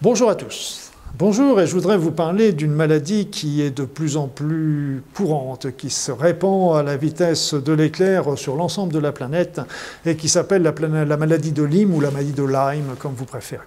Bonjour à tous. Bonjour et je voudrais vous parler d'une maladie qui est de plus en plus courante, qui se répand à la vitesse de l'éclair sur l'ensemble de la planète et qui s'appelle la, la, maladie de Lyme ou la maladie de Lyme, comme vous préférez.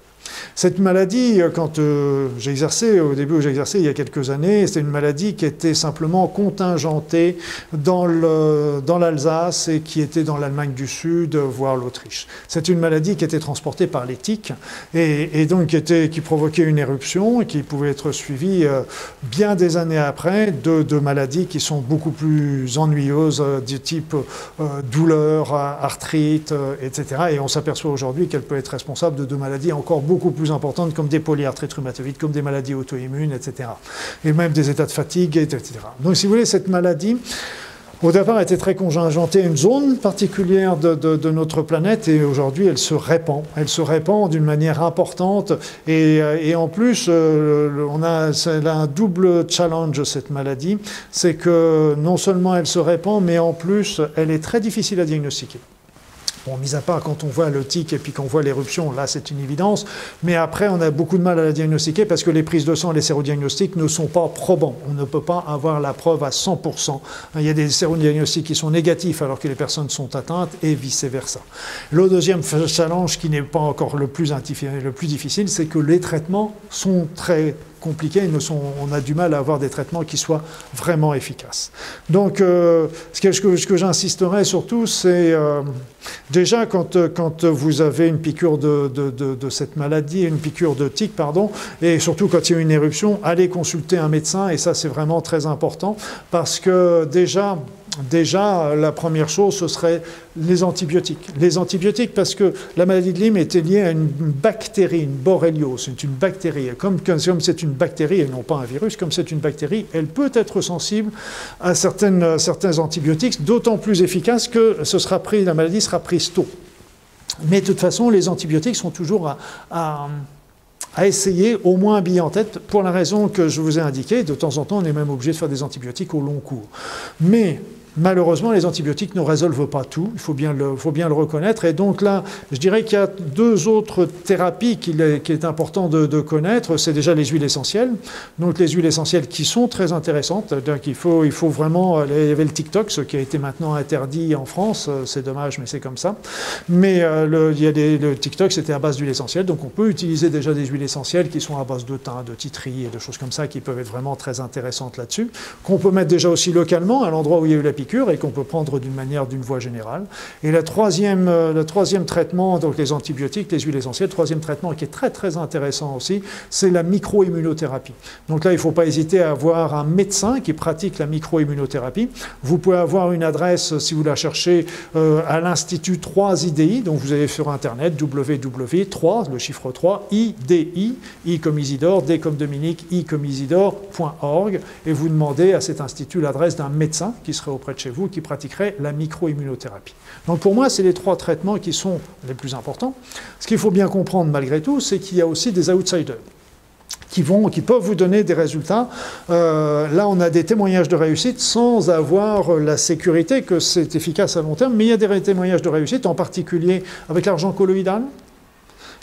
Cette maladie, euh, quand euh, au début où j'exerçais il y a quelques années, c'était une maladie qui était simplement contingentée dans l'Alsace et qui était dans l'Allemagne du Sud, voire l'Autriche. C'est une maladie qui était transportée par les tiques et, donc qui, provoquait une éruption et qui pouvait être suivie euh, bien des années après de, maladies qui sont beaucoup plus ennuyeuses, du type douleur, arthrite, etc. Et on s'aperçoit aujourd'hui qu'elle peut être responsable de, de maladies encore beaucoup plus importantes comme des polyarthrites rhumatoïdes, comme des maladies auto-immunes, etc. Et même des états de fatigue, etc. Donc si vous voulez, cette maladie, au départ, était très contingentée à une zone particulière de, notre planète et aujourd'hui, elle se répand. Elle se répand d'une manière importante et, euh, en plus, euh, on a, a, un double challenge, cette maladie. C'est que non seulement elle se répand, mais en plus, elle est très difficile à diagnostiquer. Bon, mis à part quand on voit le tic et puis qu'on voit l'éruption, là c'est une évidence. Mais après, on a beaucoup de mal à la diagnostiquer parce que les prises de sang et les sérodiagnostics ne sont pas probants. On ne peut pas avoir la preuve à 100%. Il y a des sérodiagnostics qui sont négatifs alors que les personnes sont atteintes et vice-versa. Le deuxième challenge qui n'est pas encore le plus, le plus difficile, c'est que les traitements sont très compliqués. on a du mal à avoir des traitements qui soient vraiment efficaces. Donc, euh, ce que, j'insisterai surtout, c'est euh, déjà quand, quand, vous avez une piqûre de, de, cette maladie, une piqûre de tic, pardon, et surtout quand il y a une éruption, allez consulter un médecin, et ça c'est vraiment très important, parce que déjà, Déjà, la première chose, ce serait les antibiotiques. Les antibiotiques, parce que la maladie de Lyme était liée à une bactérie, une borréliose. C'est une bactérie. Comme, c'est une bactérie et non pas un virus, comme c'est une bactérie, elle peut être sensible à certains antibiotiques, d'autant plus efficace que ce sera pris, la maladie sera prise tôt. Mais de toute façon, les antibiotiques sont toujours à, essayer, au moins bien en tête, pour la raison que je vous ai indiquée. De temps en temps, on est même obligé de faire des antibiotiques au long cours. Mais Malheureusement, les antibiotiques ne résolvent pas tout, il faut bien le, reconnaître. Et donc là, je dirais qu'il y a deux autres thérapies qu'il est, important de, connaître. C'est déjà les huiles essentielles. Donc les huiles essentielles qui sont très intéressantes. Donc il faut, il faut vraiment... Il y avait le TikTok, ce qui a été maintenant interdit en France. C'est dommage, mais c'est comme ça. Mais euh, le, il y a des, le TikTok, c'était à base d'huile essentielle. Donc on peut utiliser déjà des huiles essentielles qui sont à base de thym, de titri et de choses comme ça qui peuvent être vraiment très intéressantes là-dessus. Qu'on peut mettre déjà aussi localement à l'endroit où il y a eu la et qu'on peut prendre d'une manière, d'une voie générale. Et troisième, euh, le troisième traitement, donc les antibiotiques, les huiles essentielles, le troisième traitement qui est très très intéressant aussi, c'est la microimmunothérapie. Donc là, il ne faut pas hésiter à avoir un médecin qui pratique la microimmunothérapie. Vous pouvez avoir une adresse, si vous la cherchez, euh, à l'Institut 3IDI, donc vous allez sur Internet, www3, le chiffre 3, IDI, I comme Isidore, D comme Dominique, I comme Isidore.org, et vous demandez à cet institut l'adresse d'un médecin qui serait auprès de chez vous qui pratiquerait la microimmunothérapie. Donc pour moi, c'est les trois traitements qui sont les plus importants. Ce qu'il faut bien comprendre malgré tout, c'est qu'il y a aussi des outsiders. Qui, vont, qui peuvent vous donner des résultats. Euh, là, on a des témoignages de réussite sans avoir la sécurité que c'est efficace à long terme, mais il y a des témoignages de réussite, en particulier avec l'argent colloïdal,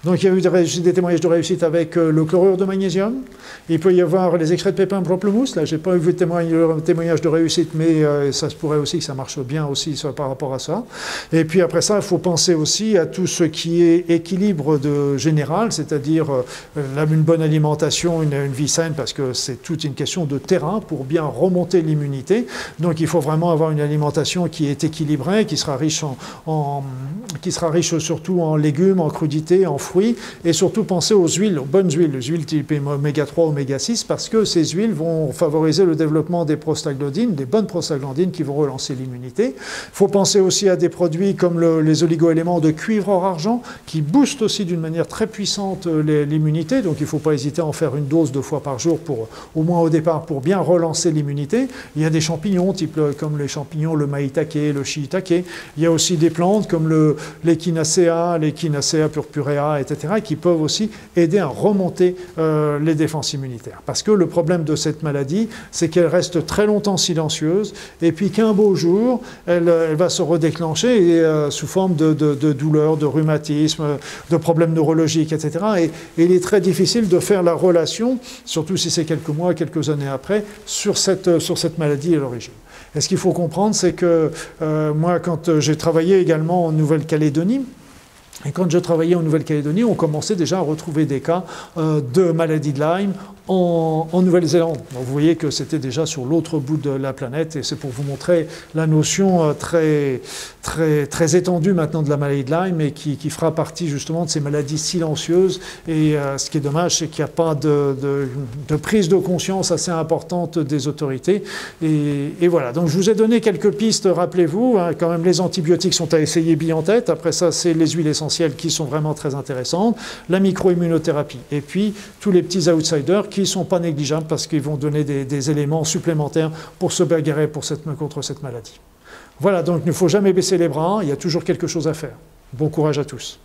donc il y a eu des, témoignages de réussite avec euh, le chlorure de magnésium. Il peut y avoir les extraits de pépins pamplemousse. Là, je n'ai pas vu de témoignage de réussite, mais euh, ça se pourrait aussi que ça marche bien aussi par rapport à ça. Et puis après ça, il faut penser aussi à tout ce qui est équilibre général, c'est-à-dire euh, une bonne alimentation, une, vie saine, parce que c'est toute une question de terrain pour bien remonter l'immunité. Donc il faut vraiment avoir une alimentation qui est équilibrée, qui sera riche en, qui sera riche surtout en légumes, en crudités, en fruits, et surtout penser aux huiles, aux bonnes huiles, les huiles type oméga 3, oméga 6, parce que ces huiles vont favoriser le développement des prostaglandines, des bonnes prostaglandines qui vont relancer l'immunité. Il faut penser aussi à des produits comme les oligoéléments de cuivre or argent, qui boostent aussi d'une manière très puissante euh, l'immunité, donc il ne faut pas hésiter à en faire une dose deux fois par jour, pour, au moins au départ, pour bien relancer l'immunité. Il y a des champignons, type, euh, comme les champignons, le maïtake, le shiitake. Il y a aussi des plantes comme l'échinacea, l'échinacea purpurea, etc., qui peuvent aussi aider à remonter euh, les défenses immunitaires. Parce que le problème de cette maladie, c'est qu'elle reste très longtemps silencieuse, et puis qu'un beau jour, elle, va se redéclencher euh, sous forme de, de, douleurs, de rhumatisme, de problèmes neurologiques, etc. Et, il est très difficile de faire la relation, surtout si c'est quelques mois, quelques années après, sur cette, sur cette maladie à l'origine. Et ce qu'il faut comprendre, c'est que euh, moi, quand j'ai travaillé également en Nouvelle-Calédonie, et quand je travaillais en Nouvelle-Calédonie, on commençait déjà à retrouver des cas euh, de maladie de Lyme en, Nouvelle-Zélande. Vous voyez que c'était déjà sur l'autre bout de la planète et c'est pour vous montrer la notion euh, très, très, très étendue maintenant de la maladie de Lyme et qui, fera partie justement de ces maladies silencieuses. Et euh, ce qui est dommage, c'est qu'il n'y a pas de, prise de conscience assez importante des autorités. Et, voilà, donc je vous ai donné quelques pistes, rappelez-vous, hein, quand même les antibiotiques sont à essayer bien en tête. Après ça, c'est les huiles essentielles qui sont vraiment très intéressantes, la microimmunothérapie et puis tous les petits outsiders qui ne sont pas négligeables parce qu'ils vont donner des, éléments supplémentaires pour se bagarrer contre cette maladie. Voilà, donc il ne faut jamais baisser les bras, il y a toujours quelque chose à faire. Bon courage à tous.